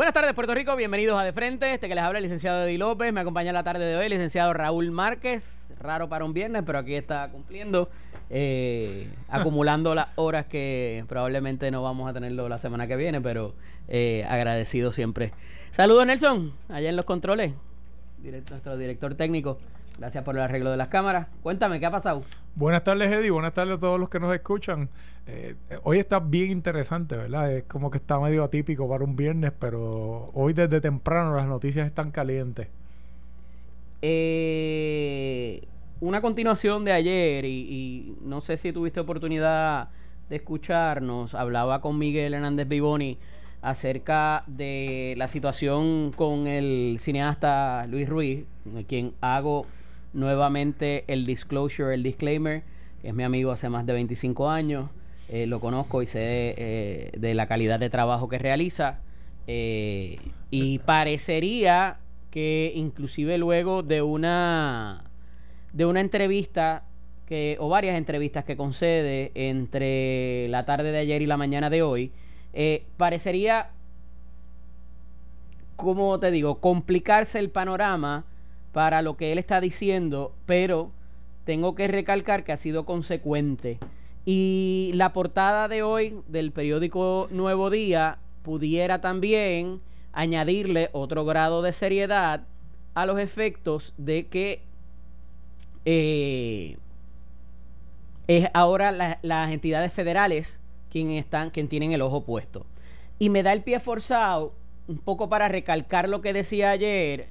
Buenas tardes, Puerto Rico. Bienvenidos a De Frente. Este que les habla el licenciado Eddie López. Me acompaña la tarde de hoy el licenciado Raúl Márquez. Raro para un viernes, pero aquí está cumpliendo, eh, acumulando las horas que probablemente no vamos a tenerlo la semana que viene, pero eh, agradecido siempre. Saludos, Nelson, allá en los controles. nuestro director técnico. Gracias por el arreglo de las cámaras. Cuéntame, ¿qué ha pasado? Buenas tardes, Eddie. Buenas tardes a todos los que nos escuchan. Eh, hoy está bien interesante, ¿verdad? Es como que está medio atípico para un viernes, pero hoy desde temprano las noticias están calientes. Eh, una continuación de ayer, y, y, no sé si tuviste oportunidad de escucharnos, hablaba con Miguel Hernández Vivoni acerca de la situación con el cineasta Luis Ruiz, quien hago nuevamente el disclosure, el disclaimer, que es mi amigo hace más de 25 años, eh, lo conozco y sé eh, de la calidad de trabajo que realiza. Eh, y parecería que inclusive luego de una de una entrevista que, o varias entrevistas que concede entre la tarde de ayer y la mañana de hoy, parecería, como te digo, complicarse el panorama para lo que él está diciendo, pero tengo que recalcar que ha sido consecuente. Y la portada de hoy del periódico Nuevo Día pudiera también añadirle otro grado de seriedad a los efectos de que eh, es ahora las entidades federales quien están, quien tienen el ojo puesto. Y me da el pie forzado un poco para recalcar lo que decía ayer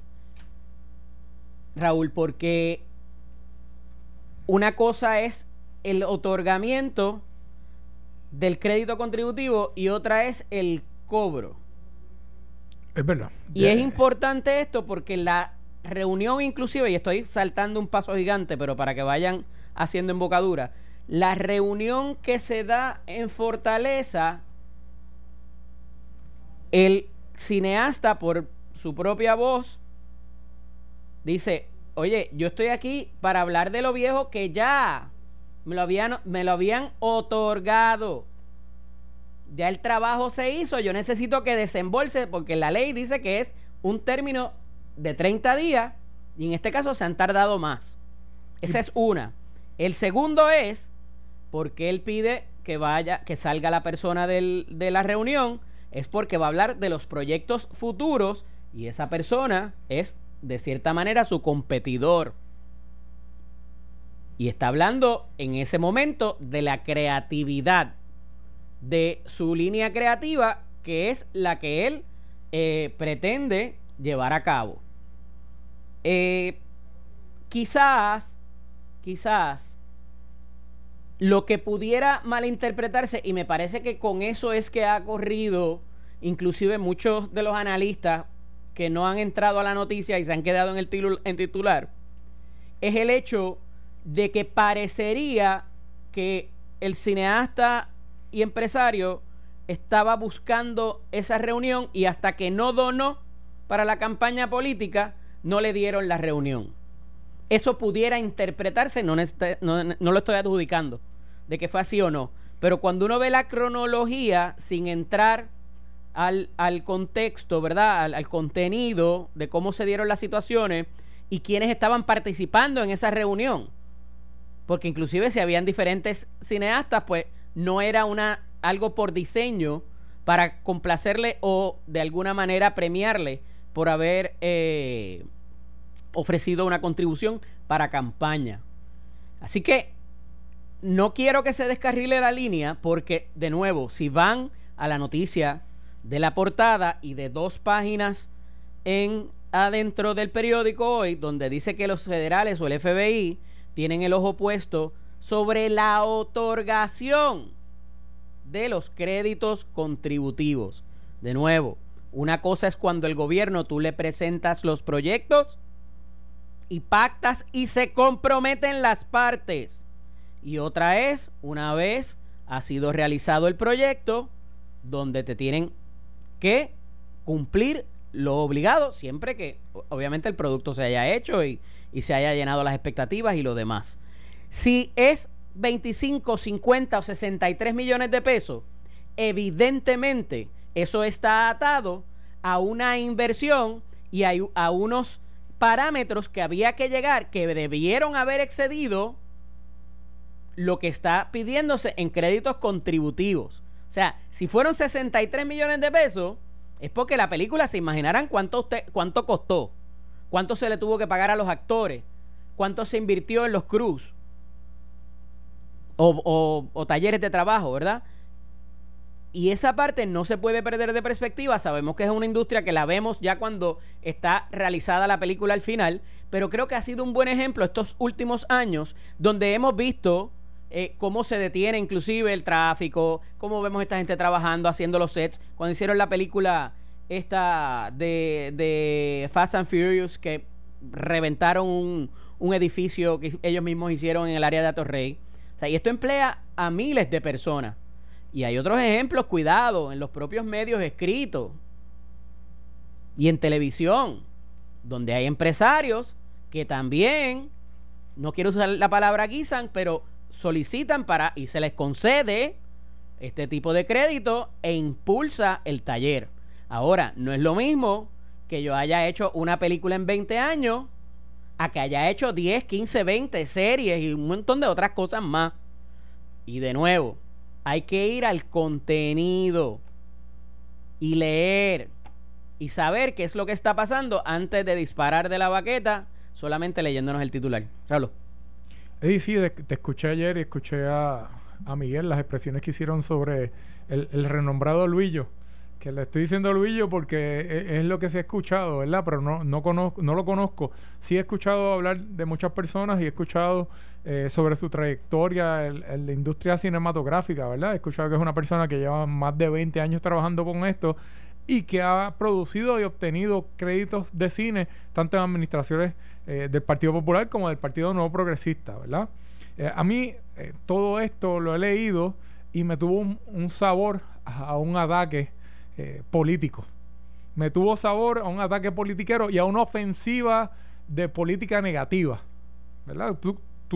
Raúl, porque una cosa es el otorgamiento del crédito contributivo y otra es el cobro. Es verdad. Y es importante esto porque la reunión inclusive, y estoy saltando un paso gigante, pero para que vayan haciendo embocadura, la reunión que se da en Fortaleza, el cineasta por su propia voz dice, oye, yo estoy aquí para hablar de lo viejo que ya me lo habían, me lo habían otorgado. Ya el trabajo se hizo, yo necesito que desembolse porque la ley dice que es un término de 30 días y en este caso se han tardado más. Esa es una. El segundo es porque él pide que vaya, que salga la persona del, de la reunión, es porque va a hablar de los proyectos futuros y esa persona es de cierta manera su competidor. Y está hablando en ese momento de la creatividad de su línea creativa, que es la que él eh, pretende llevar a cabo. Eh, quizás, quizás, lo que pudiera malinterpretarse, y me parece que con eso es que ha corrido, inclusive muchos de los analistas que no han entrado a la noticia y se han quedado en el en titular, es el hecho de que parecería que el cineasta y empresario estaba buscando esa reunión y hasta que no donó para la campaña política, no le dieron la reunión. Eso pudiera interpretarse, no, no, no lo estoy adjudicando, de que fue así o no, pero cuando uno ve la cronología sin entrar al, al contexto, ¿verdad? Al, contenido de cómo se dieron las situaciones y quiénes estaban participando en esa reunión. Porque inclusive si habían diferentes cineastas, pues no era una algo por diseño para complacerle o de alguna manera premiarle por haber eh, ofrecido una contribución para campaña. Así que no quiero que se descarrile la línea porque, de nuevo, si van a la noticia de la portada y de dos páginas en adentro del periódico hoy, donde dice que los federales o el FBI tienen el ojo puesto sobre la otorgación de los créditos contributivos. De nuevo, una cosa es cuando el gobierno tú le presentas los proyectos y pactas y se comprometen las partes. Y otra es, una vez ha sido realizado el proyecto, donde te tienen que cumplir lo obligado siempre que obviamente el producto se haya hecho y, se haya llenado las expectativas y lo demás. Si es 25, 50 o 63 millones de pesos, evidentemente eso está atado a una inversión y a, a unos parámetros que había que llegar que debieron haber excedido lo que está pidiéndose en créditos contributivos. O sea, si fueron 63 millones de pesos, es porque la película se imaginarán cuánto, usted, cuánto costó, cuánto se le tuvo que pagar a los actores, cuánto se invirtió en los crews o, o talleres de trabajo, ¿verdad? Y esa parte no se puede perder de perspectiva. Sabemos que es una industria que la vemos ya cuando está realizada la película al final, pero creo que ha sido un buen ejemplo estos últimos años donde hemos visto eh, cómo se detiene inclusive el tráfico, cómo vemos esta gente trabajando, haciendo los sets. Cuando hicieron la película esta de, de Fast and Furious, que reventaron un, un, edificio que ellos mismos hicieron en el área de Atorrey. O sea, y esto emplea a miles de personas. Y hay otros ejemplos, cuidado, en los propios medios escritos y en televisión, donde hay empresarios que también, no quiero usar la palabra guisan, pero solicitan para y se les concede este tipo de crédito e impulsa el taller. Ahora, no es lo mismo que yo haya hecho una película en 20 años a que haya hecho 10, 15, 20 series y un montón de otras cosas más. Y de nuevo, hay que ir al contenido y leer y saber qué es lo que está pasando antes de disparar de la baqueta solamente leyéndonos el titular. Ralo. Sí, sí, te escuché ayer y escuché a, Miguel las expresiones que hicieron sobre el, renombrado Luillo. Que le estoy diciendo Luillo porque e, es, lo que se ha escuchado, ¿verdad? Pero no, no, conozco, no lo conozco. Sí he escuchado hablar de muchas personas y he escuchado eh, sobre su trayectoria en, la industria cinematográfica, ¿verdad? He escuchado que es una persona que lleva más de 20 años trabajando con esto y que ha producido y obtenido créditos de cine tanto en administraciones eh, del Partido Popular como del Partido Nuevo Progresista, ¿verdad? Eh, a mí eh, todo esto lo he leído y me tuvo un, sabor a, un ataque político. Me tuvo sabor a un ataque politiquero y a una ofensiva de política negativa, ¿verdad?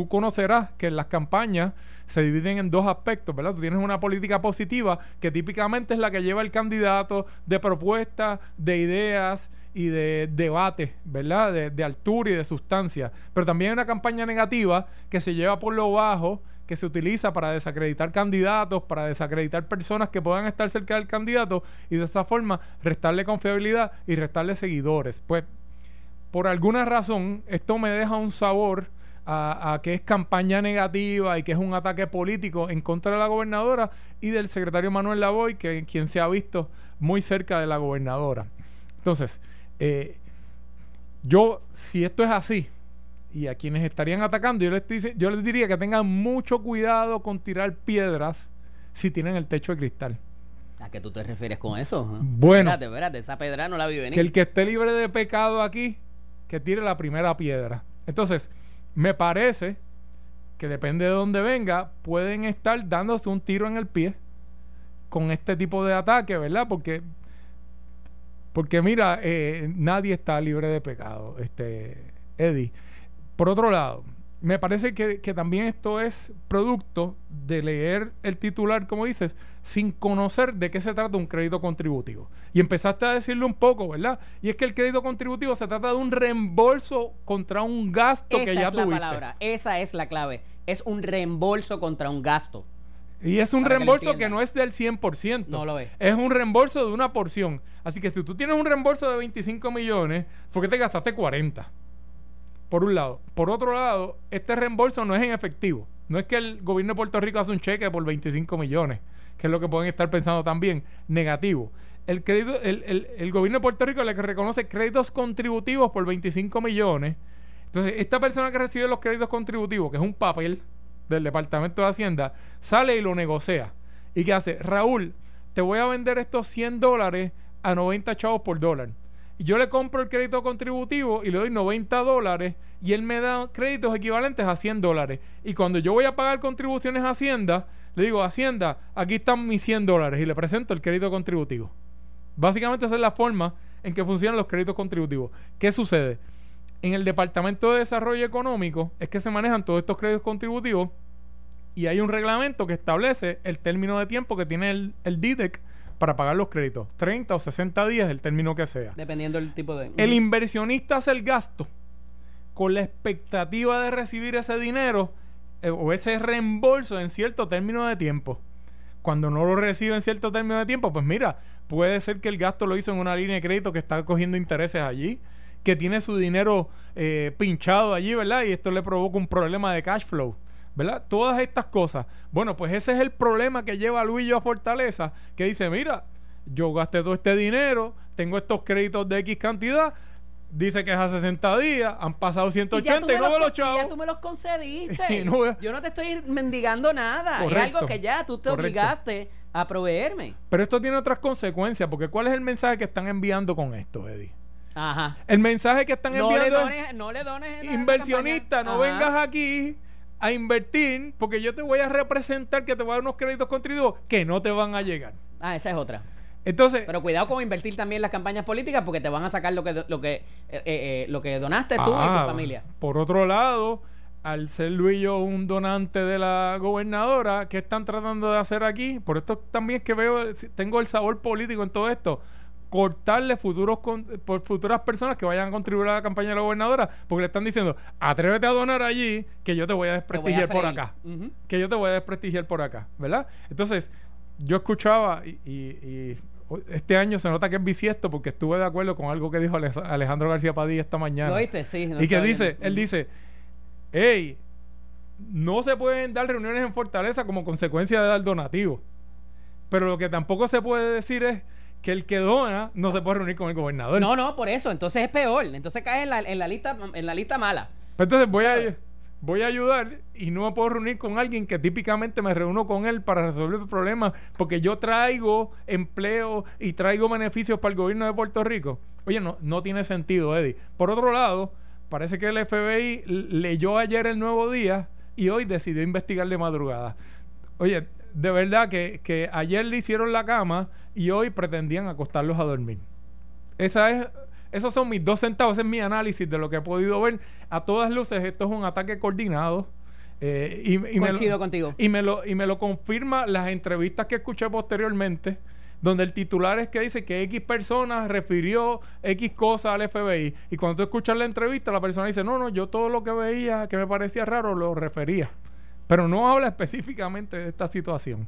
Conocerás que las campañas se dividen en dos aspectos, ¿verdad? Tú tienes una política positiva que típicamente es la que lleva el candidato de propuestas, de ideas y de debate, ¿verdad? De, altura y de sustancia. Pero también hay una campaña negativa que se lleva por lo bajo, que se utiliza para desacreditar candidatos, para desacreditar personas que puedan estar cerca del candidato y de esa forma restarle confiabilidad y restarle seguidores. Pues por alguna razón esto me deja un sabor a, que es campaña negativa y que es un ataque político en contra de la gobernadora y del secretario Manuel Lavoy, que quien se ha visto muy cerca de la gobernadora. Entonces, eh, yo, si esto es así, y a quienes estarían atacando, yo les, yo les diría que tengan mucho cuidado con tirar piedras si tienen el techo de cristal. ¿A qué tú te refieres con eso? Bueno, espérate, espérate, esa pedra no la vi venir. Que el que esté libre de pecado aquí, que tire la primera piedra. Entonces, me parece que depende de dónde venga, pueden estar dándose un tiro en el pie con este tipo de ataque, ¿verdad? Porque, porque mira, eh, nadie está libre de pecado, este, Eddie. Por otro lado, me parece que, también esto es producto de leer el titular, como dices, sin conocer de qué se trata un crédito contributivo. Y empezaste a decirlo un poco, ¿verdad? Y es que el crédito contributivo se trata de un reembolso contra un gasto que ya es la palabra, esa es la clave. Es un reembolso contra un gasto. Y es un reembolso que, no es del 100%. No lo es. Es un reembolso de una porción. Así que si tú tienes un reembolso de 25 millones, fue que te gastaste 40 por un lado. Por otro lado, este reembolso no es en efectivo. No es que el gobierno de Puerto Rico hace un cheque por 25 millones, que es lo que pueden estar pensando también. Negativo. El, crédito, el, el, gobierno de Puerto Rico le reconoce créditos contributivos por 25 millones. Entonces, esta persona que recibe los créditos contributivos, que es un papel del Departamento de Hacienda, sale y lo negocia. ¿Y qué hace? Raúl, te voy a vender estos 100 dólares a 90 chavos por dólar yo le compro el crédito contributivo y le doy 90 dólares y él me da créditos equivalentes a 100 dólares. Y cuando yo voy a pagar contribuciones a Hacienda, le digo, Hacienda, aquí están mis 100 dólares y le presento el crédito contributivo. Básicamente esa es la forma en que funcionan los créditos contributivos. ¿Qué sucede? En el Departamento de Desarrollo Económico es que se manejan todos estos créditos contributivos y hay un reglamento que establece el término de tiempo que tiene el, el DIDEC para pagar los créditos. 30 o 60 días, el término que sea. Dependiendo del tipo de... El inversionista hace el gasto con la expectativa de recibir ese dinero eh, o ese reembolso en cierto término de tiempo. Cuando no lo recibe en cierto término de tiempo, pues mira, puede ser que el gasto lo hizo en una línea de crédito que está cogiendo intereses allí, que tiene su dinero eh, pinchado allí, ¿verdad? Y esto le provoca un problema de cash flow. ¿Verdad? Todas estas cosas. Bueno, pues ese es el problema que lleva a Luillo a Fortaleza, que dice, mira, yo gasté todo este dinero, tengo estos créditos de X cantidad, dice que es a 60 días, han pasado 180 y, no me los chavos. Ya tú me los concediste. yo no te estoy mendigando nada. es algo que ya tú te obligaste a proveerme. Pero esto tiene otras consecuencias, porque ¿cuál es el mensaje que están enviando con esto, Eddie? Ajá. El mensaje que están enviando no le dones inversionista, no vengas aquí a invertir porque yo te voy a representar que te voy a dar unos créditos contributivos que no te van a llegar. Ah, esa es otra. Entonces, pero cuidado con invertir también en las campañas políticas porque te van a sacar lo que lo que eh, eh, eh, lo que donaste tú y tu ah, familia. Por otro lado, al ser Luillo un donante de la gobernadora, ¿qué están tratando de hacer aquí? Por esto también es que veo tengo el sabor político en todo esto cortarle futuros por futuras personas que vayan a contribuir a la campaña de la gobernadora, porque le están diciendo, atrévete a donar allí, que yo te voy a desprestigiar por acá. Que yo te voy a desprestigiar por acá, ¿verdad? Entonces, yo escuchaba y, este año se nota que es bisiesto porque estuve de acuerdo con algo que dijo Alejandro García Padilla esta mañana. ¿Lo oíste? Sí. y que dice, él dice, hey, no se pueden dar reuniones en Fortaleza como consecuencia de dar donativos. Pero lo que tampoco se puede decir es que el que dona no se puede reunir con el gobernador. No, no, por eso. Entonces es peor. Entonces cae en la, en la lista en la lista mala. Entonces voy a, voy a ayudar y no me puedo reunir con alguien que típicamente me reúno con él para resolver el problema porque yo traigo empleo y traigo beneficios para el gobierno de Puerto Rico. Oye, no, no tiene sentido, Eddie. Por otro lado, parece que el FBI leyó ayer el nuevo día y hoy decidió investigar de madrugada. Oye, de verdad que, ayer le hicieron la cama y hoy pretendían acostarlos a dormir. Esa es, esos son mis dos centavos, ese es mi análisis de lo que he podido ver. A todas luces, esto es un ataque coordinado. Eh, y, Coincido contigo. Y me, lo, y me lo confirma las entrevistas que escuché posteriormente, donde el titular es que dice que X persona refirió X cosa al FBI. Y cuando tú escuchas la entrevista, la persona dice, no, no, yo todo lo que veía que me parecía raro lo refería. Pero no habla específicamente de esta situación.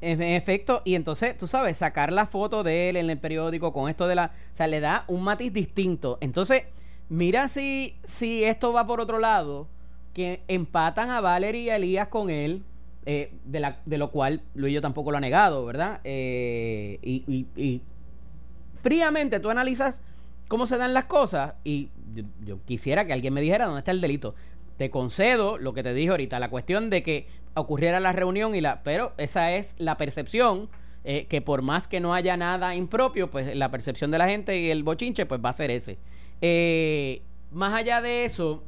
En efecto, y entonces, tú sabes, sacar la foto de él en el periódico con esto de la... O sea, le da un matiz distinto. Entonces, mira si, si esto va por otro lado, que empatan a Valerie y a Elías con él, eh, de, la, de lo cual Luis yo tampoco lo ha negado, ¿verdad? Eh, y, y, fríamente tú analizas cómo se dan las cosas y yo, quisiera que alguien me dijera dónde está el delito te concedo lo que te dije ahorita, la cuestión de que ocurriera la reunión y la, pero esa es la percepción eh, que por más que no haya nada impropio, pues la percepción de la gente y el bochinche, pues va a ser ese. Eh, más allá de eso,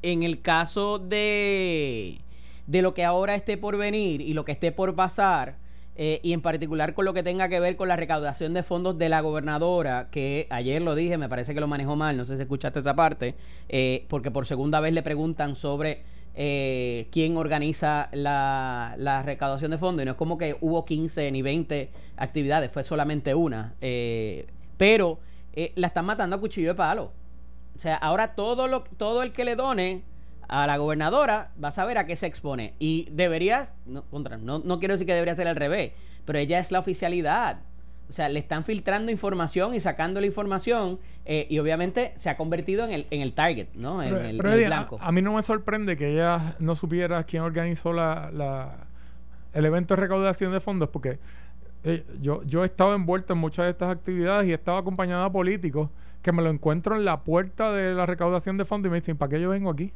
en el caso de, de lo que ahora esté por venir y lo que esté por pasar, eh, y en particular con lo que tenga que ver con la recaudación de fondos de la gobernadora, que ayer lo dije, me parece que lo manejó mal, no sé si escuchaste esa parte, eh, porque por segunda vez le preguntan sobre eh, quién organiza la, la, recaudación de fondos, y no es como que hubo 15 ni 20 actividades, fue solamente una, pero la están matando a cuchillo de palo. O sea, ahora todo, lo, todo el que le done a la gobernadora, va a saber a qué se expone. Y debería, no, contra, no, no quiero decir que debería ser al revés, pero ella es la oficialidad. O sea, le están filtrando información y sacando la información eh, y obviamente se ha convertido en el, en el target, ¿no? En, el, blanco. A, mí no me sorprende que ella no supiera quién organizó la, la el evento de recaudación de fondos porque eh, yo, yo he estado envuelto en muchas de estas actividades y he estado acompañado a políticos que me lo encuentro en la puerta de la recaudación de fondos y me dicen, ¿para qué yo vengo aquí?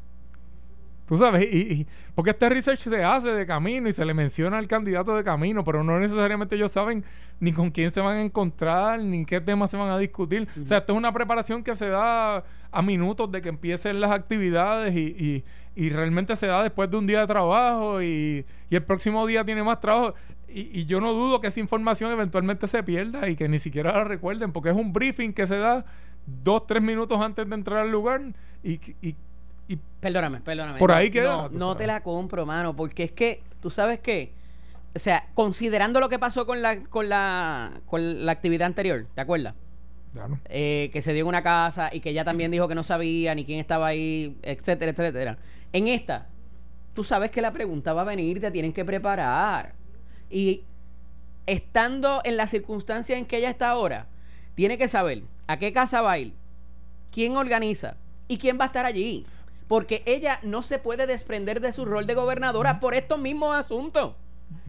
Tú sabes, y, porque este research se hace de camino y se le menciona al candidato de camino, pero no necesariamente ellos saben ni con quién se van a encontrar, ni qué temas se van a discutir. O sea, esto es una preparación que se da a minutos de que empiecen las actividades y, y, realmente se da después de un día de trabajo y, el próximo día tiene más trabajo. Y, yo no dudo que esa información eventualmente se pierda y que ni siquiera la recuerden, porque es un briefing que se da dos, tres minutos antes de entrar al lugar y, y perdóname, perdóname. Por ahí queda. No, no te la compro, mano, porque es que, tú sabes qué, o sea, considerando lo que pasó con la, con la, con la actividad anterior, ¿te acuerdas? Claro. Eh, que se dio en una casa y que ella también dijo que no sabía ni quién estaba ahí, etcétera, etcétera. En esta, tú sabes que la pregunta va a venir, te tienen que preparar. Y estando en la circunstancia en que ella está ahora, tiene que saber a qué casa va a ir, quién organiza y quién va a estar allí. Porque ella no se puede desprender de su rol de gobernadora por estos mismos asuntos.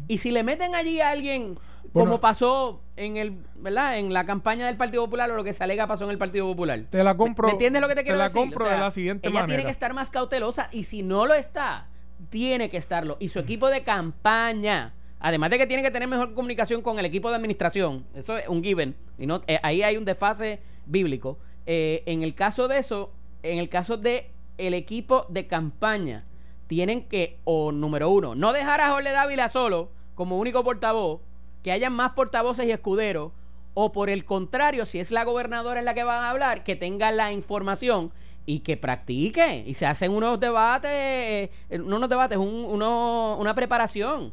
Y si le meten allí a alguien, como pasó en el, ¿verdad? En la campaña del Partido Popular o lo que se alega pasó en el Partido Popular. Te la compro. ¿Me entiendes lo que te quiero decir? Te la compro de la siguiente ella manera. tiene que estar más cautelosa y si no lo está, tiene que estarlo. Y su equipo de campaña, además de que tiene que tener mejor comunicación con el equipo de administración, eso es un given, y no, eh, ahí hay un desfase bíblico. Eh, en el caso de eso, en el caso de el equipo de campaña, tienen que, o número uno, no dejar a Jorge Dávila solo como único portavoz, que hayan más portavoces y escuderos, o por el contrario, si es la gobernadora en la que van a hablar, que tenga la información y que practique y se hacen unos debates, eh, no unos debates, un, uno, una preparación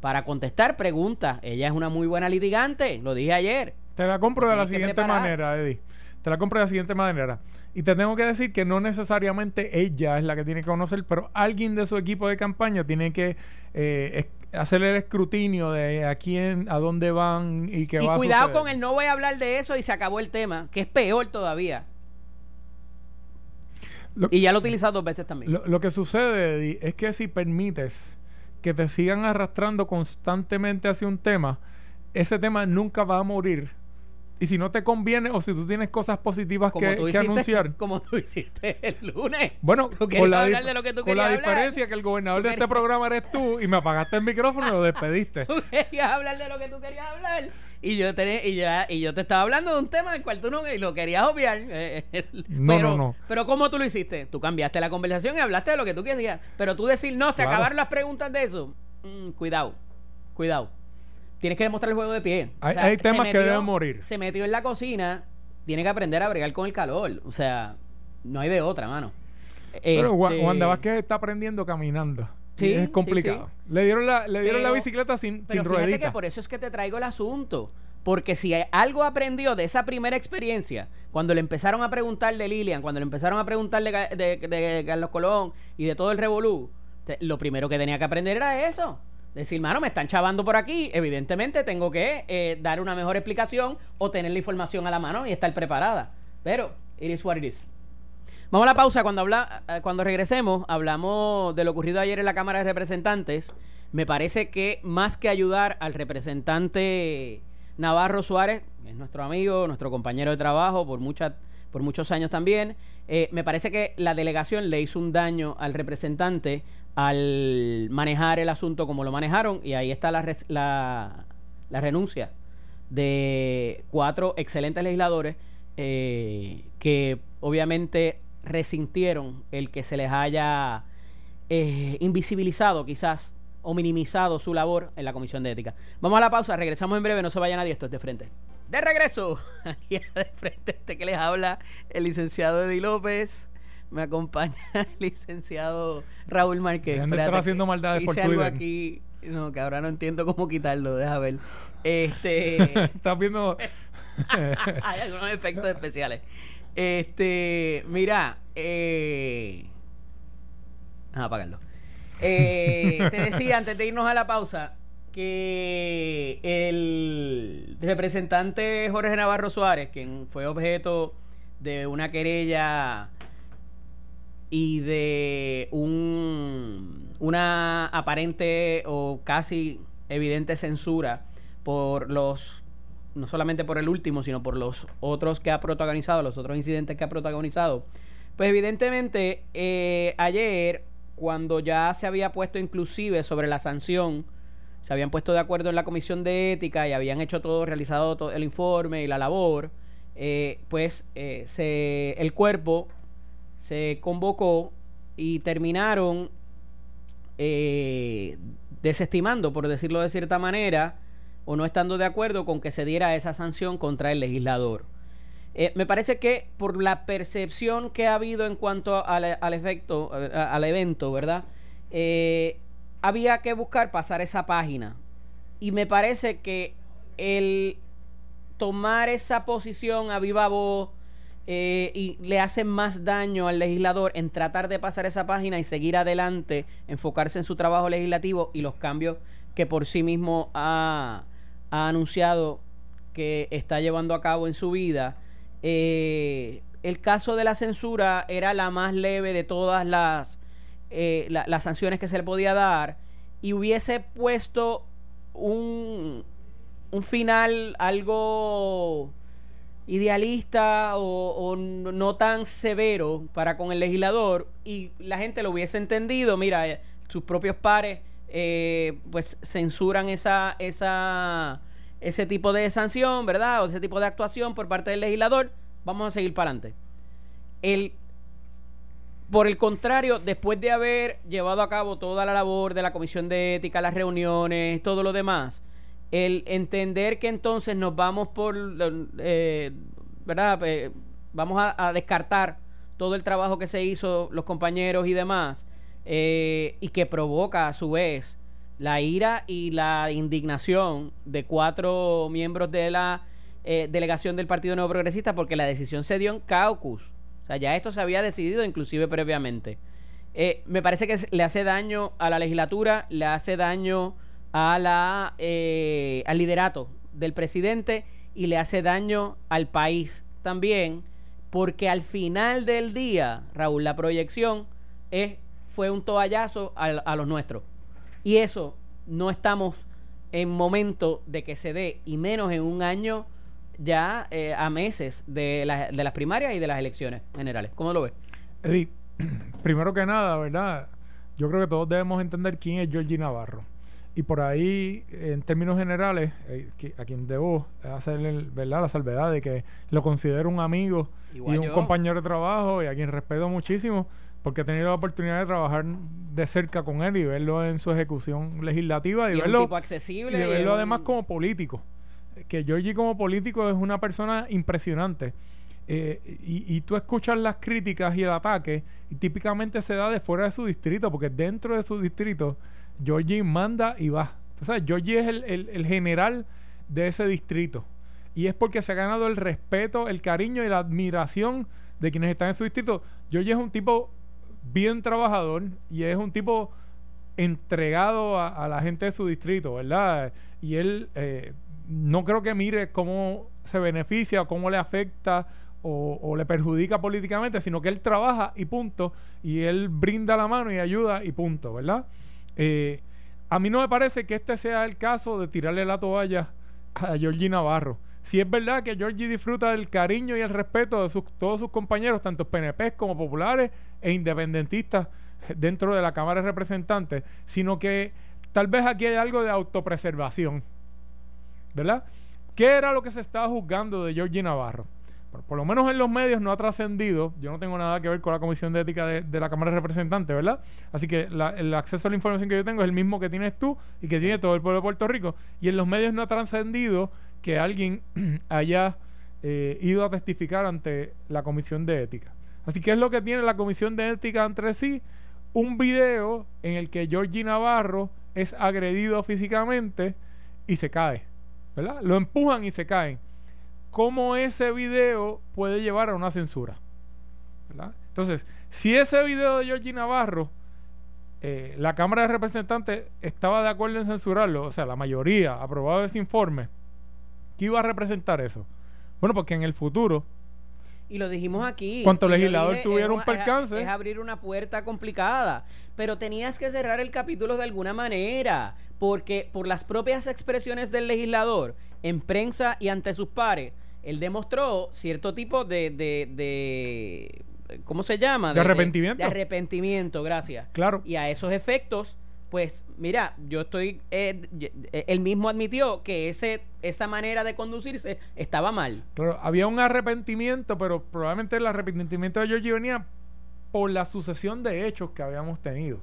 para contestar preguntas. Ella es una muy buena litigante, lo dije ayer. Te la compro de la siguiente manera, Eddie. Te la compro de la siguiente manera. Y te tengo que decir que no necesariamente ella es la que tiene que conocer, pero alguien de su equipo de campaña tiene que eh, hacer el escrutinio de a quién, a dónde van y qué Y va a cuidado suceder. con el no voy a hablar de eso y se acabó el tema, que es peor todavía. Lo- Y ya lo he utilizado dos veces también. Lo, lo que sucede, Eddie, es que si permites que te sigan arrastrando constantemente hacia un tema, ese tema nunca va a morir. Y si no te conviene o si tú tienes cosas positivas como que, tú que hiciste, anunciar. como tú hiciste el lunes. Bueno, con la, de lo que tú con la diferencia que el gobernador de este programa eres tú y me apagaste el micrófono y lo despediste. Tú querías hablar de lo que tú querías hablar y yo te, y ya, y yo te estaba hablando de un tema del cual tú no y lo querías obviar. eh, eh, No, pero, no, no. Pero ¿cómo tú lo hiciste? Tú cambiaste la conversación y hablaste de lo que tú querías. Pero tú decir, no, se Claro. acabaron las preguntas de eso. Mm, cuidado, cuidado. Tienes que demostrar el juego de pie. Hay- temas que deben morir. Se metió en la cocina, tiene que aprender a bregar con el calor. O sea, no hay de otra, mano. Pero Este, Wanda Vázquez está aprendiendo caminando. Sí, es sí, complicado. Le dieron la, le dieron la bicicleta sin, Pero sin ruedita. que por eso es que te traigo el asunto. Porque si algo aprendió de esa primera experiencia, cuando le empezaron a preguntar de Lilian, cuando le empezaron a preguntar de, Ga- de- de Carlos Colón y de todo el Revolú, lo primero que tenía que aprender era eso. Decir, mano, me están chavando por aquí. Evidentemente tengo que eh, dar una mejor explicación o tener la información a la mano y estar preparada. Pero, it is what it is. Vamos a la pausa. Cuando, habla, eh, cuando regresemos, hablamos de lo ocurrido ayer en la Cámara de Representantes. Me parece que más que ayudar al representante Navarro Suárez, es nuestro amigo, nuestro compañero de trabajo por, muchas por muchos años también, eh, me parece que la delegación le hizo un daño al representante al manejar el asunto como lo manejaron y ahí está la, la, la renuncia de cuatro excelentes legisladores eh, que obviamente resintieron el que se les haya eh, invisibilizado quizás o minimizado su labor en la Comisión de Ética. Vamos a la pausa, regresamos en breve, no se vaya nadie, esto es de frente. De regreso, aquí de frente este que les habla, el licenciado Eddie López. Me acompaña el licenciado Raúl Márquez. Dejen de estar Espérate, haciendo maldades por algo Twitter. aquí, no, que ahora no entiendo cómo quitarlo, deja ver. Este... Estás viendo. Hay algunos efectos especiales. Este, mira, eh... Apagarlo. Eh, te decía antes de irnos a la pausa que el representante Jorge Navarro Suárez, quien fue objeto de una querella y de un una aparente o casi evidente censura por los no solamente por el último, sino por los otros que ha protagonizado, los otros incidentes que ha protagonizado. Pues evidentemente eh, ayer, cuando ya se había puesto inclusive sobre la sanción, se habían puesto de acuerdo en la comisión de ética y habían hecho todo, realizado todo el informe y la labor, eh, pues eh, se, el cuerpo se convocó y terminaron eh, desestimando, por decirlo de cierta manera, o no estando de acuerdo con que se diera esa sanción contra el legislador. Eh, me parece que por la percepción que ha habido en cuanto al, al efecto, al evento, ¿verdad? Eh, había que buscar pasar esa página y me parece que el tomar esa posición a viva voz eh, y le hace más daño al legislador en tratar de pasar esa página y seguir adelante, enfocarse en su trabajo legislativo y los cambios que por sí mismo ha, anunciado que está llevando a cabo en su vida. Eh, el caso de la censura era la más leve de todas las, eh, las sanciones que se le podía dar y hubiese puesto un, un final algo idealista o, no tan severo para con el legislador y la gente lo hubiese entendido, mira, eh, sus propios pares eh, pues censuran esa, esa, ese tipo de sanción, ¿verdad? O ese tipo de actuación por parte del legislador, vamos a seguir para adelante. El, por el contrario, después de haber llevado a cabo toda la labor de la comisión de ética, las reuniones, todo lo demás, el entender que entonces nos vamos por, eh, ¿verdad? Eh, vamos a, descartar todo el trabajo que se hizo, los compañeros y demás, eh, y que provoca a su vez la ira y la indignación de cuatro miembros de la delegación del Partido Nuevo Progresista porque la decisión se dio en caucus. O sea, ya esto se había decidido inclusive previamente. me parece que le hace daño a la legislatura, le hace daño a la, eh, al liderato del presidente y le hace daño al país también, porque al final del día, Raúl, la proyección es, fue un toallazo a, los nuestros. Y eso no estamos en momento de que se dé, y menos en un año ya eh, a meses de, de las primarias y de las elecciones generales. ¿Cómo lo ves? Eddie, primero que nada, ¿verdad? Yo creo que todos debemos entender quién es Georgie Navarro. Y por ahí, en términos generales, eh, a quien debo hacer ¿verdad? la salvedad de que lo considero un amigo y un compañero de trabajo y a quien respeto muchísimo porque he tenido la oportunidad de trabajar de cerca con él y verlo en su ejecución legislativa y, verlo, accesible y verlo además como político. Que Georgie como político es una persona impresionante. Eh, y, y, tú escuchas las críticas y el ataque y típicamente se da de fuera de su distrito porque dentro de su distrito Georgie manda y va. O sea, es el, general de ese distrito. Y es porque se ha ganado el respeto, el cariño y la admiración de quienes están en su distrito. Georgie es un tipo bien trabajador y es un tipo entregado a, la gente de su distrito, ¿verdad? Y él eh, no creo que mire cómo se beneficia o cómo le afecta o, o, le perjudica políticamente, sino que él trabaja y punto, y él brinda la mano y ayuda y punto, ¿verdad? Eh, a mí no me parece que este sea el caso de tirarle la toalla a Georgie Navarro. Si es verdad que Georgie disfruta del cariño y el respeto de todos sus compañeros, tanto PNP como populares e independentistas dentro de la Cámara de Representantes, sino que tal vez aquí hay algo de autopreservación. ¿Verdad? ¿Qué era lo que se estaba juzgando de Georgie Navarro? Por, lo menos en los medios no ha trascendido. Yo no tengo nada que ver con la Comisión de Ética de, la Cámara de Representantes, ¿verdad? Así que el acceso a la información que yo tengo es el mismo que tienes tú y que tiene todo el pueblo de Puerto Rico. Y en los medios no ha trascendido que alguien haya eh, ido a testificar ante la Comisión de Ética. Así que es lo que tiene la Comisión de Ética entre sí. Un video en el que Georgie Navarro es agredido físicamente y se cae. ¿Verdad? Lo empujan y se caen cómo ese video puede llevar a una censura. Entonces, si ese video de Georgie Navarro, eh, la Cámara de Representantes estaba de acuerdo en censurarlo, o sea, la mayoría aprobado ese informe, ¿qué iba a representar eso? Bueno, porque en el futuro y lo dijimos aquí. Cuanto legislador tuviera un percance. Es, abrir una puerta complicada. Pero tenías que cerrar el capítulo de alguna manera. Porque por las propias expresiones del legislador en prensa y ante sus pares, él demostró cierto tipo de, de, de ¿cómo se llama? De, arrepentimiento. De, arrepentimiento, gracias. Claro. Y a esos efectos, pues mira, yo estoy, eh, eh, él mismo admitió que ese, esa manera de conducirse estaba mal. Claro, había un arrepentimiento, pero probablemente el arrepentimiento de Georgie venía por la sucesión de hechos que habíamos tenido.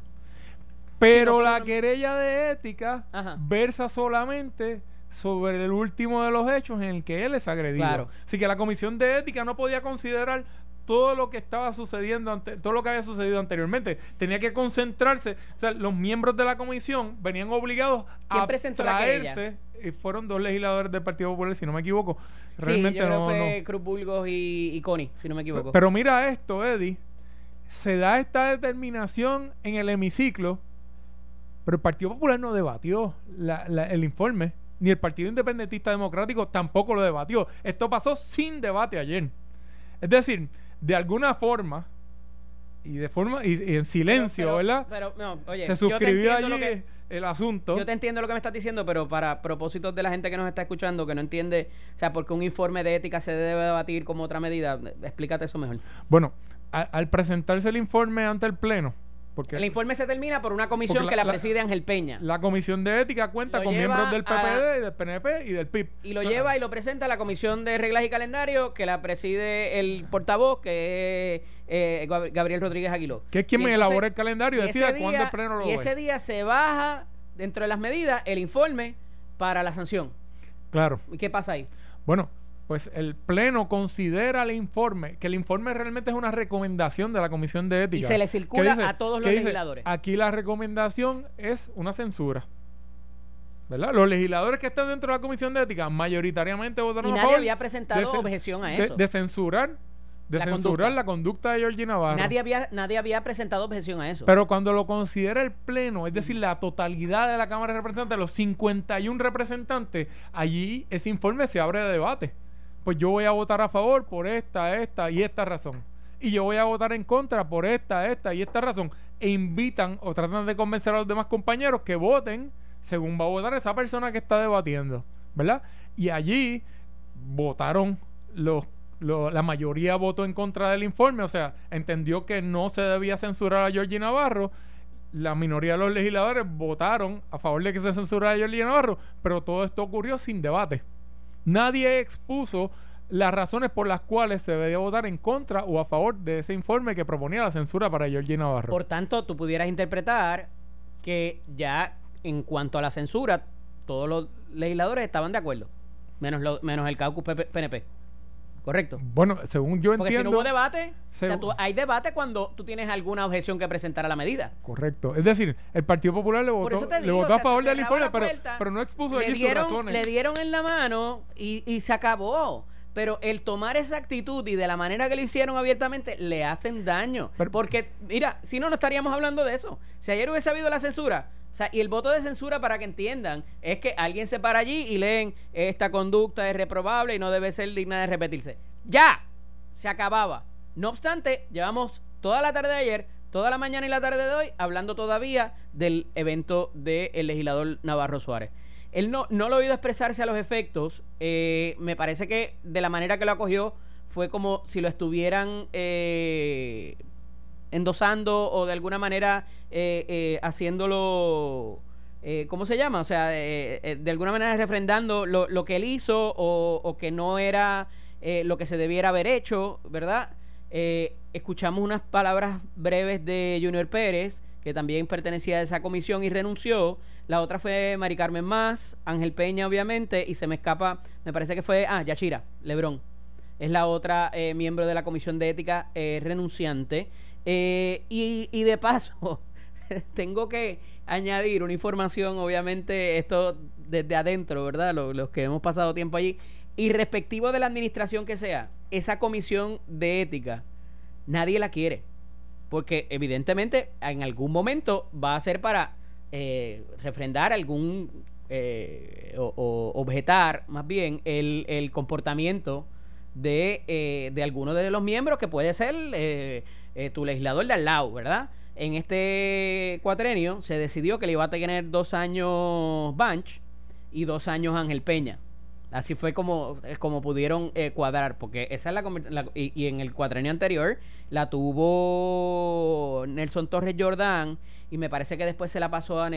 Pero la querella de ética versa solamente sobre el último de los hechos en el que él es agredido. Así que la comisión de ética no podía considerar todo lo que estaba sucediendo, ante, todo lo que había sucedido anteriormente. Tenía que concentrarse. O sea, los miembros de la comisión venían obligados a abstraerse. Y fueron dos legisladores del Partido Popular, si no me equivoco. Realmente no, fue Cruz Burgos y, y Connie, si no me equivoco. Pero mira esto, Eddie. Se da esta determinación en el hemiciclo, pero el Partido Popular no debatió el informe ni el Partido Independentista Democrático tampoco lo debatió. Esto pasó sin debate ayer. Es decir, de alguna forma y de forma y, en silencio, ¿verdad? Pero, no, oye, se suscribió allí el asunto. Yo te entiendo lo que me estás diciendo, pero para propósitos de la gente que nos está escuchando, que no entiende, o sea, porque un informe de ética se debe debatir como otra medida, explícate eso mejor. Bueno, al presentarse el informe ante el Pleno, el informe se termina por una comisión que la, preside Ángel Peña. La comisión de ética cuenta con miembros del PPD, y del PNP y del PIB. Y lo lleva y lo presenta a la comisión de reglas y calendario que la preside el portavoz, que es eh, Gabriel Rodríguez Aguiló. Que es quien me elabora el calendario y decida cuándo el pleno lo Y ese día se baja, dentro de las medidas, el informe para la sanción. Claro. ¿Y qué pasa ahí? Bueno, pues el Pleno considera el informe, que el informe realmente es una recomendación de la Comisión de Ética. Y se le circula a todos los legisladores. Aquí la recomendación es una censura. ¿verdad? Los legisladores que están dentro de la Comisión de Ética mayoritariamente votaron y nadie había presentado objeción a eso. De, censurar de censurar la conducta de Georgina Navarro. Nadie había, nadie había presentado objeción a eso. Pero cuando lo considera el Pleno, es decir, la totalidad de la Cámara de Representantes, los 51 representantes, allí ese informe se abre de debate pues yo voy a votar a favor por esta, esta y esta razón. Y yo voy a votar en contra por esta, esta y esta razón. E invitan o tratan de convencer a los demás compañeros que voten según va a votar esa persona que está debatiendo. ¿Verdad? Y allí votaron los la mayoría votó en contra del informe, o sea, entendió que no se debía censurar a Georgie Navarro. La minoría de los legisladores votaron a favor de que se censurara a Georgie Navarro, pero todo esto ocurrió sin debate. Nadie expuso las razones por las cuales se debía votar en contra o a favor de ese informe que proponía la censura para Georgie Navarro. Por tanto, tú pudieras interpretar que ya en cuanto a la censura, todos los legisladores estaban de acuerdo, menos, menos el caucus PNP. Correcto. Bueno, según yo entiendo. Porque si no hubo debate, hay debate cuando tú tienes alguna objeción que presentar a la medida. Correcto. Es decir, el Partido Popular le votó, le votó a favor del informe, pero, pero, no expuso allí sus razones. Le dieron en la mano y, y se acabó pero el tomar esa actitud y de la manera que lo hicieron abiertamente le hacen daño. porque, mira, si no, no estaríamos hablando de eso. Si ayer hubiese habido la censura, o sea, y el voto de censura, para que entiendan, es que alguien se para allí y leen esta conducta es reprobable y no debe ser digna de repetirse. Ya, se acababa. No obstante, llevamos toda la tarde de ayer, toda la mañana y la tarde de hoy hablando todavía del evento del legislador Navarro Suárez. Él no, no lo ha oído expresarse a los efectos. Eh, me parece que de la manera que lo acogió fue como si lo estuvieran eh, endosando o de alguna manera eh, haciéndolo. ¿Cómo se llama? O sea, de alguna manera refrendando lo, lo que él hizo o, o que no era lo que se debiera haber hecho, ¿verdad? Escuchamos unas palabras breves de Junior Pérez que también pertenecía a esa comisión y renunció. La otra fue Mari Carmen Más, Ángel Peña, obviamente, y se me escapa, me parece que fue, ah, Yachira, Lebrón. Es la otra eh, miembro de la comisión de ética eh, renunciante. Eh, y, y de paso, tengo que añadir una información, obviamente, esto desde adentro, ¿verdad? Los, los que hemos pasado tiempo allí. Y respectivo de la administración que sea, esa comisión de ética, nadie la quiere. Porque evidentemente en algún momento va a ser para eh, refrendar algún eh, o, objetar más bien el, el comportamiento de, eh, de alguno de los miembros que puede ser tu legislador de al lado, ¿verdad? En este cuatrenio se decidió que le iba a tener dos años Banch y dos años Ángel Peña. Así fue como, eh, como pudieron eh, cuadrar, porque esa es la, y, en el cuatrenio anterior la tuvo Nelson Torres Jordán y me parece que después se la pasó a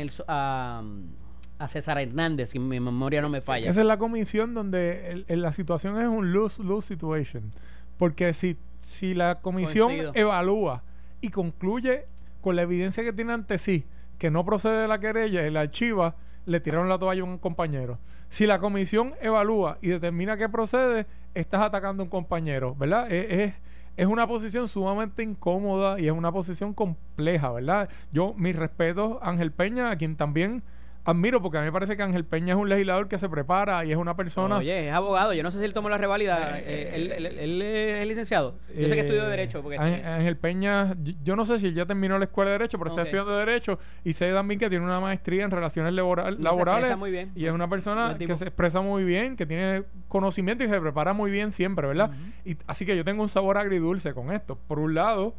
a, César Hernández, si mi memoria no me falla. Esa es la comisión donde la situación es un lose-lose situation. Porque si, si la comisión evalúa y concluye con la evidencia que tiene ante sí que no procede de la querella y la archiva le tiraron la toalla a un compañero. Si la comisión evalúa y determina que procede, estás atacando a un compañero, ¿verdad? Es, es, una posición sumamente incómoda y es una posición compleja, ¿verdad? Yo, mis respetos Ángel Peña, a quien también admiro porque a mí me parece que Ángel Peña es un legislador que se prepara y es una persona... Oye, es abogado. Yo no sé si él tomó la revalida. Eh, Eh, él, él- él es licenciado. Yo sé que estudió Eh, Derecho. Porque Ángel, Peña, yo- no sé si ya terminó la escuela de Derecho, pero está estudiando Derecho y sé también que tiene una maestría en relaciones laboral- No, laborales. muy bien. Y es una persona que se expresa muy bien, que tiene conocimiento y se prepara muy bien siempre, ¿verdad? y, así que yo tengo un sabor agridulce con esto. Por un lado,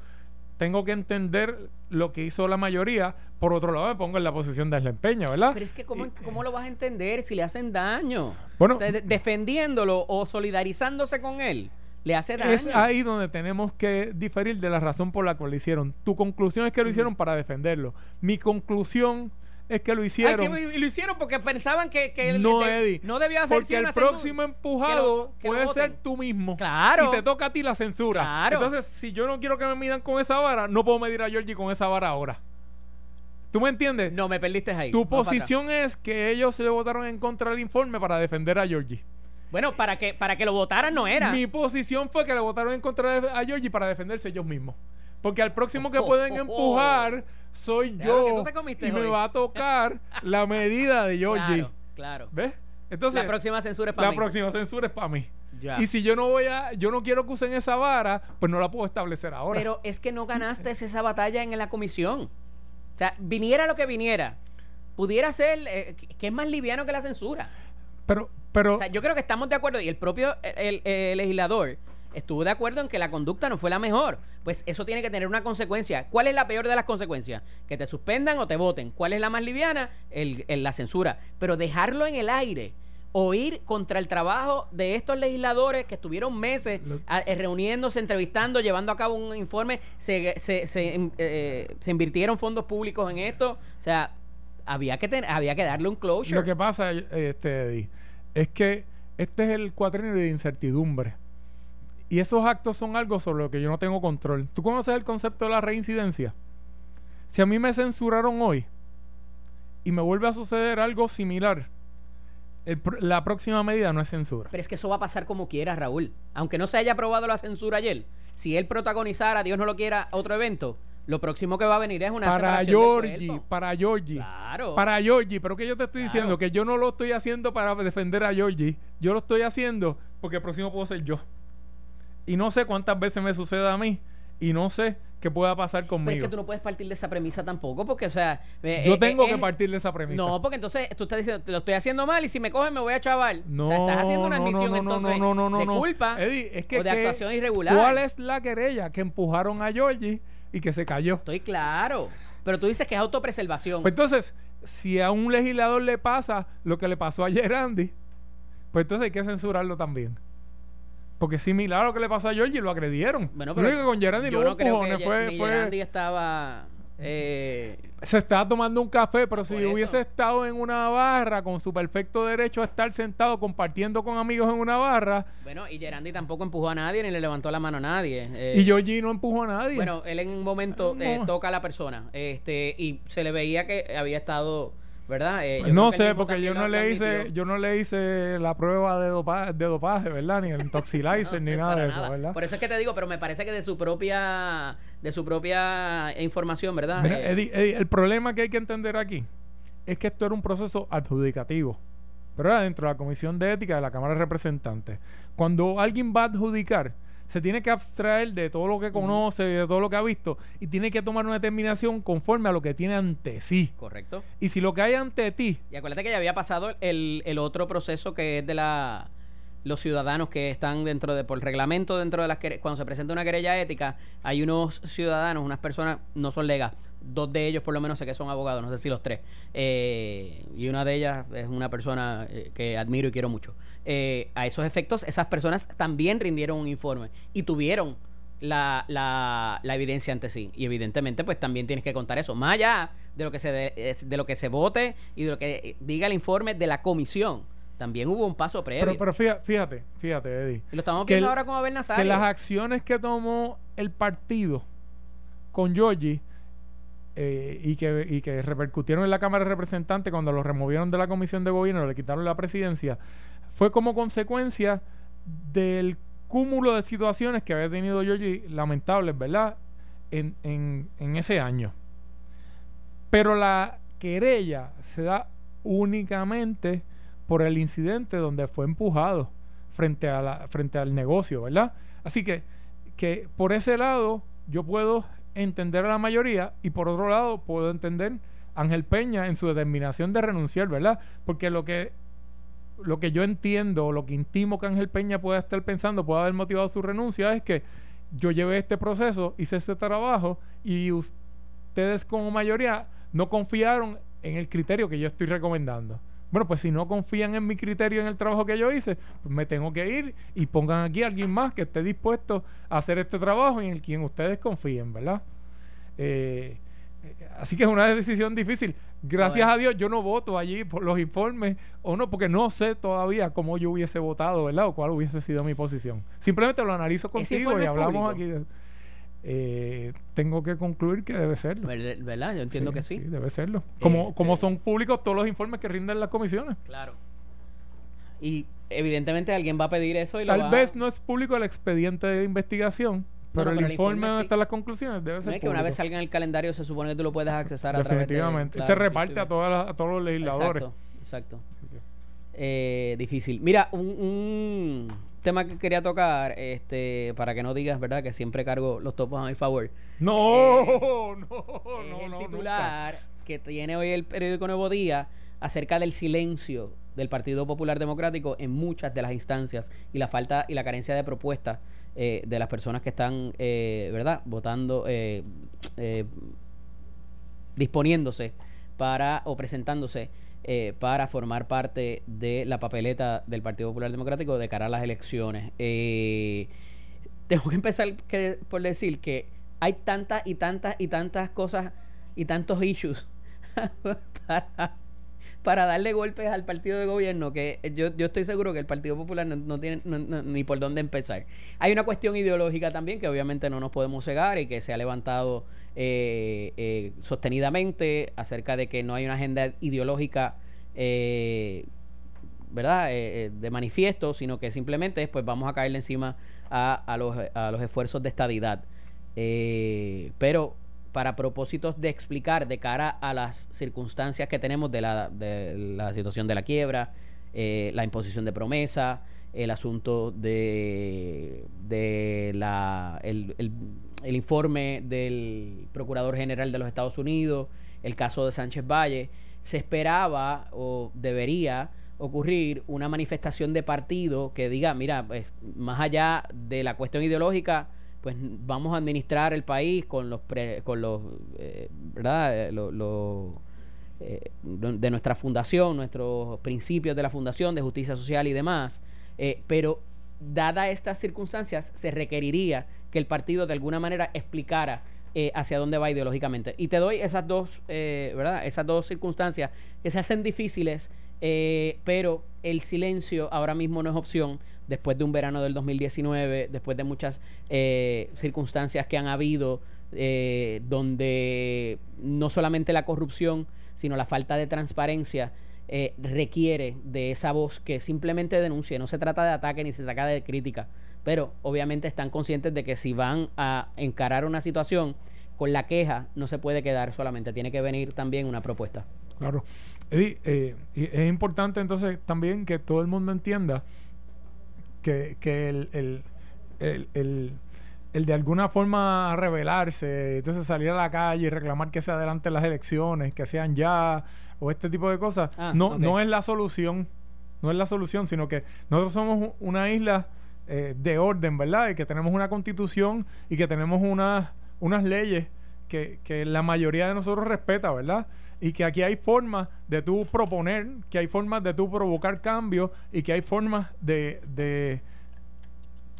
tengo que entender lo que hizo la mayoría. Por otro lado, me pongo en la posición de Ángel Peña, ¿verdad? Pero es que, ¿cómo, Y- ¿cómo lo vas a entender si le hacen daño? Bueno, De- de- defendiéndolo o solidarizándose con él, le hace daño. Es ahí donde tenemos que diferir de la razón por la cual lo hicieron. Tu conclusión es que lo hicieron para defenderlo. Mi conclusión es que lo hicieron. que- y lo hicieron porque pensaban que, que el- no, de- Eddie. no debía hacer Porque el próximo empujado que lo puede ser tú mismo. Claro. Y te toca a ti la censura. Claro. Entonces, si yo no quiero que me midan con esa vara, no puedo medir a Georgie con esa vara ahora. ¿Tú me entiendes? No, me perdiste ahí. tu posición es que ellos se votaron en contra del informe para defender a Georgie. Bueno, para que, para que lo votaran no era. Mi posición fue que le votaron en contra de, a Georgie para defenderse ellos mismos. Porque al próximo que pueden empujar soy yo. tú te comiste Y me va a tocar la medida de Georgie. Claro, claro. ¿Ves? Entonces, la próxima censura es para la mí. próxima censura es para mí. Ya. Y si yo no voy a, yo no quiero que usen esa vara, pues no la puedo establecer ahora. Pero es que no ganaste esa batalla en la comisión. O sea, viniera lo que viniera, pudiera ser eh, que es más liviano que la censura. pero, pero, O sea, yo creo que estamos de acuerdo y el propio el, el legislador estuvo de acuerdo en que la conducta no fue la mejor. Pues eso tiene que tener una consecuencia. ¿Cuál es la peor de las consecuencias? Que te suspendan o te voten. ¿Cuál es la más liviana? El, el- la censura. Pero dejarlo en el aire o ir contra el trabajo de estos legisladores que estuvieron meses a- eh, reuniéndose, entrevistando, llevando a cabo un informe, se, se, se, eh, se invirtieron fondos públicos en esto. O sea, había que, ten- había que darle un closure. lo que pasa, este, Eddie, es que este es el cuatrenio de incertidumbre. Y esos actos son algo sobre lo que yo no tengo control. ¿Tú conoces el concepto de la reincidencia? Si a mí me censuraron hoy y me vuelve a suceder algo similar, el la próxima medida no es censura. Pero es que eso va a pasar como quiera, Raúl. Aunque no se haya aprobado la censura ayer, si él protagonizara, Dios no lo quiera, otro evento, lo próximo que va a venir es una para separación del Georgie, para Georgie. Claro. Para Georgie, pero que yo te estoy Claro. diciendo que yo no lo estoy haciendo para defender a Georgie. Yo lo estoy haciendo porque el próximo puedo ser yo. Y no sé cuántas veces me suceda a mí. Y no sé qué pueda pasar Pero es conmigo. que tú no puedes partir de esa premisa tampoco, porque, o sea. eh, yo eh, tengo eh, que es- partir de esa premisa. No, porque entonces tú estás diciendo, lo estoy haciendo mal y si me cogen me voy a chaval. No, o sea, estás haciendo una admisión no, no, entonces no, no, no, de culpa Eddie, es que, o de que- actuación irregular. ¿Cuál es la querella que empujaron a Georgie y que se cayó? Estoy claro. Pero tú dices que es autopreservación. Pues entonces, si a un legislador le pasa lo que le pasó ayer a Andy, pues entonces hay que censurarlo también. Porque es similar a lo que le pasó a Georgie, lo agredieron. Bueno, Lo pero único que con Gerandi yo no creo que fue, ni fue- Gerandi estaba eh, se estaba tomando un café, pero si Por eso. hubiese estado en una barra con su perfecto derecho a estar sentado compartiendo con amigos en una barra, Bueno, y Gerandi tampoco empujó a nadie ni le levantó la mano a nadie. Eh, y Georgie no empujó a nadie. Bueno, él en un momento No. eh, toca a la persona este y se le veía que había estado, ¿verdad? Eh, no sé, porque yo no le hice, admitió. yo no le hice la prueba de, dopa- de dopaje, ¿verdad? Ni el intoxilizer, ni nada de eso, nada. ¿verdad? Por eso es que te digo, pero me parece que de su propia de su propia información, ¿verdad? Mira, Eh, Eddie, Eddie, el problema que hay que entender aquí es que esto era un proceso adjudicativo. Pero era dentro de la Comisión de Ética de la Cámara de Representantes. Cuando alguien va a adjudicar, se tiene que abstraer de todo lo que conoce, de todo lo que ha visto, y tiene que tomar una determinación conforme a lo que tiene ante sí. correcto. Y si lo que hay ante ti, Y acuérdate que ya había pasado el, el otro proceso que es de la los ciudadanos que están dentro de por reglamento dentro de las cuando se presenta una querella ética hay unos ciudadanos unas personas no son legas dos de ellos por lo menos sé que son abogados no sé si los tres eh, y una de ellas es una persona eh, que admiro y quiero mucho Eh, a esos efectos esas personas también rindieron un informe y tuvieron la, la, la evidencia ante sí. Y evidentemente, pues también tienes que contar eso. Más allá de lo que se de, lo que se vote y de lo que eh, diga el informe de la comisión. También hubo un paso previo. pero, pero fíjate, fíjate, fíjate, Eddie. y lo estamos viendo el- ahora con Abel Nazario. que las acciones que tomó el partido con Georgie eh, y, que, y que repercutieron en la Cámara de Representantes cuando lo removieron de la Comisión de Gobierno, le quitaron la presidencia, fue como consecuencia del cúmulo de situaciones que había tenido Georgie, lamentables, ¿verdad? En, en, en ese año. Pero la querella se da únicamente por el incidente donde fue empujado frente, a la, frente al negocio, ¿verdad? Así que, que por ese lado yo puedo entender a la mayoría y por otro lado puedo entender a Ángel Peña en su determinación de renunciar, ¿verdad? Porque lo que lo que yo entiendo, lo que intimo que Ángel Peña pueda estar pensando, pueda haber motivado su renuncia, es que yo llevé este proceso, hice este trabajo y ustedes como mayoría no confiaron en el criterio que yo estoy recomendando. Bueno, pues si no confían en mi criterio en el trabajo que yo hice, pues me tengo que ir y pongan aquí a alguien más que esté dispuesto a hacer este trabajo y en el quien ustedes confíen, ¿verdad? Eh, así que es una decisión difícil. Gracias a Dios yo no voto allí por los informes o no, porque no sé todavía cómo yo hubiese votado, ¿verdad? O cuál hubiese sido mi posición. Simplemente lo analizo contigo y hablamos aquí. De, eh, tengo que concluir que debe serlo. ¿Verdad? Yo entiendo que sí. Debe serlo. Como, este como son públicos todos los informes que rinden las comisiones. Claro. Y evidentemente alguien va a pedir eso y Tal vez no es público el expediente de investigación, pero, el, informe donde están las conclusiones debe ser. es que una vez salga en el calendario se supone que tú lo puedes accesar a través de. se reparte a, todas a todos los legisladores. Exacto, exacto. Eh, difícil. Mira, un tema que quería tocar, este, para que no digas, ¿verdad? Que siempre cargo los topos a mi favor. No, no, no, es el titular que tiene hoy el periódico Nuevo Día acerca del silencio del Partido Popular Democrático en muchas de las instancias y la falta y la carencia de propuestas eh, de las personas que están, eh, ¿verdad? Votando, eh, disponiéndose para o presentándose eh, para formar parte de la papeleta del Partido Popular Democrático de cara a las elecciones. Eh, tengo que empezar por decir que hay tantas y tantas y tantas cosas y tantos issues para, darle golpes al partido de gobierno que yo, yo estoy seguro que el Partido Popular no, tiene ni por dónde empezar. Hay una cuestión ideológica también que obviamente no nos podemos cegar y que se ha levantado eh, eh, sostenidamente acerca de que no hay una agenda ideológica, eh, ¿verdad?, de manifiesto, sino que simplemente pues vamos a caerle encima a, los, a los esfuerzos de estadidad. pero para propósitos de explicar de cara a las circunstancias que tenemos de la, de la situación de la quiebra, la imposición de promesa, el asunto de, de la, el informe del Procurador General de los Estados Unidos, el caso de Sánchez Valle, se esperaba o debería ocurrir una manifestación de partido que diga, mira, pues, más allá de la cuestión ideológica, pues vamos a administrar el país con los, con los eh, ¿verdad? Eh, eh, de nuestra fundación, nuestros principios de la fundación de justicia social y demás, pero dada estas circunstancias, se requeriría que el partido de alguna manera explicara eh, hacia dónde va ideológicamente. Y te doy esas dos, eh, ¿verdad? Esas dos circunstancias que se hacen difíciles, eh, pero el silencio ahora mismo no es opción después de un verano del 2019, después de muchas circunstancias que han habido, donde no solamente la corrupción, sino la falta de transparencia eh, requiere de esa voz que simplemente denuncie. No se trata de ataque ni se trata de crítica, pero obviamente están conscientes de que si van a encarar una situación con la queja, no se puede quedar solamente, tiene que venir también una propuesta. Claro. Eddie, eh, es importante entonces también que todo el mundo entienda que, que el, el, el, el de alguna forma rebelarse, entonces salir a la calle y reclamar que se adelanten las elecciones, que sean ya, o este tipo de cosas, ah, no, no es la solución, no es la solución, sino que nosotros somos una isla eh, de orden, ¿verdad? Y que tenemos una constitución y que tenemos unas unas leyes que, que, la mayoría de nosotros respeta, ¿verdad? Y que aquí hay formas de tú proponer, que hay formas de tú provocar cambios y que hay formas de, de,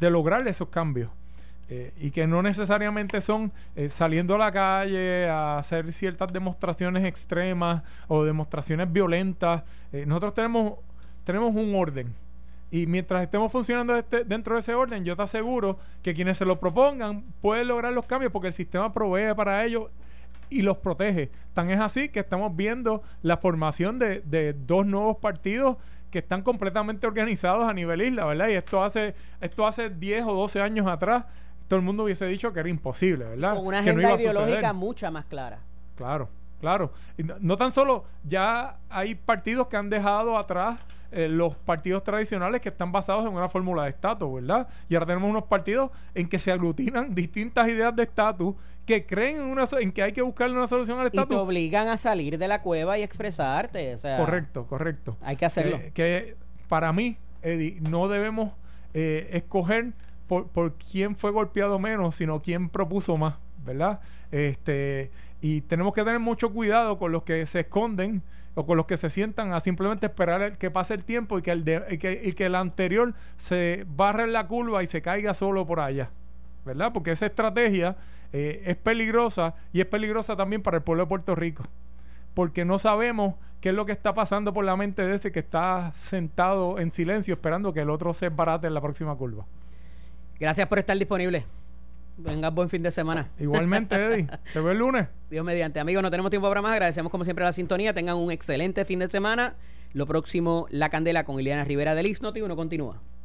de lograr esos cambios. Eh, y que no necesariamente son eh, saliendo a la calle a hacer ciertas demostraciones extremas o demostraciones violentas. Eh, nosotros tenemos, tenemos un orden. Y mientras estemos funcionando este, dentro de ese orden, yo te aseguro que quienes se lo propongan pueden lograr los cambios porque el sistema provee para ello y los protege. Tan es así que estamos viendo la formación de, de dos nuevos partidos que están completamente organizados a nivel isla, ¿verdad? Y esto hace, esto hace 10 o 12 años atrás, todo el mundo hubiese dicho que era imposible, ¿verdad? Con una que agenda ideológica mucha más clara. Claro, claro. Y no, tan solo, ya hay partidos que han dejado atrás eh, los partidos tradicionales que están basados en una fórmula de estatus, ¿verdad? Y ahora tenemos unos partidos en que se aglutinan distintas ideas de estatus que creen en, una, en que hay que buscarle una solución al estatus. Y te obligan a salir de la cueva y expresarte. O sea, correcto, correcto. Hay que hacerlo. Que, para mí, Eddie, no debemos eh, escoger por, quién fue golpeado menos, sino quién propuso más, ¿verdad? Este, y tenemos que tener mucho cuidado con los que se esconden o con los que se sientan a simplemente esperar que pase el tiempo y que el, de, que el anterior se barre en la curva y se caiga solo por allá. ¿Verdad? Porque esa estrategia eh, es peligrosa y es peligrosa también para el pueblo de Puerto Rico. Porque no sabemos qué es lo que está pasando por la mente de ese que está sentado en silencio esperando que el otro se barate en la próxima curva. Gracias por estar disponible. Venga, buen fin de semana. Igualmente, Eddie. Te veo el lunes. Dios mediante. Amigos, no tenemos tiempo para más. Agradecemos como siempre la sintonía. Tengan un excelente fin de semana. Lo próximo, La Candela con Ileana Rivera del Noti. Uno continúa.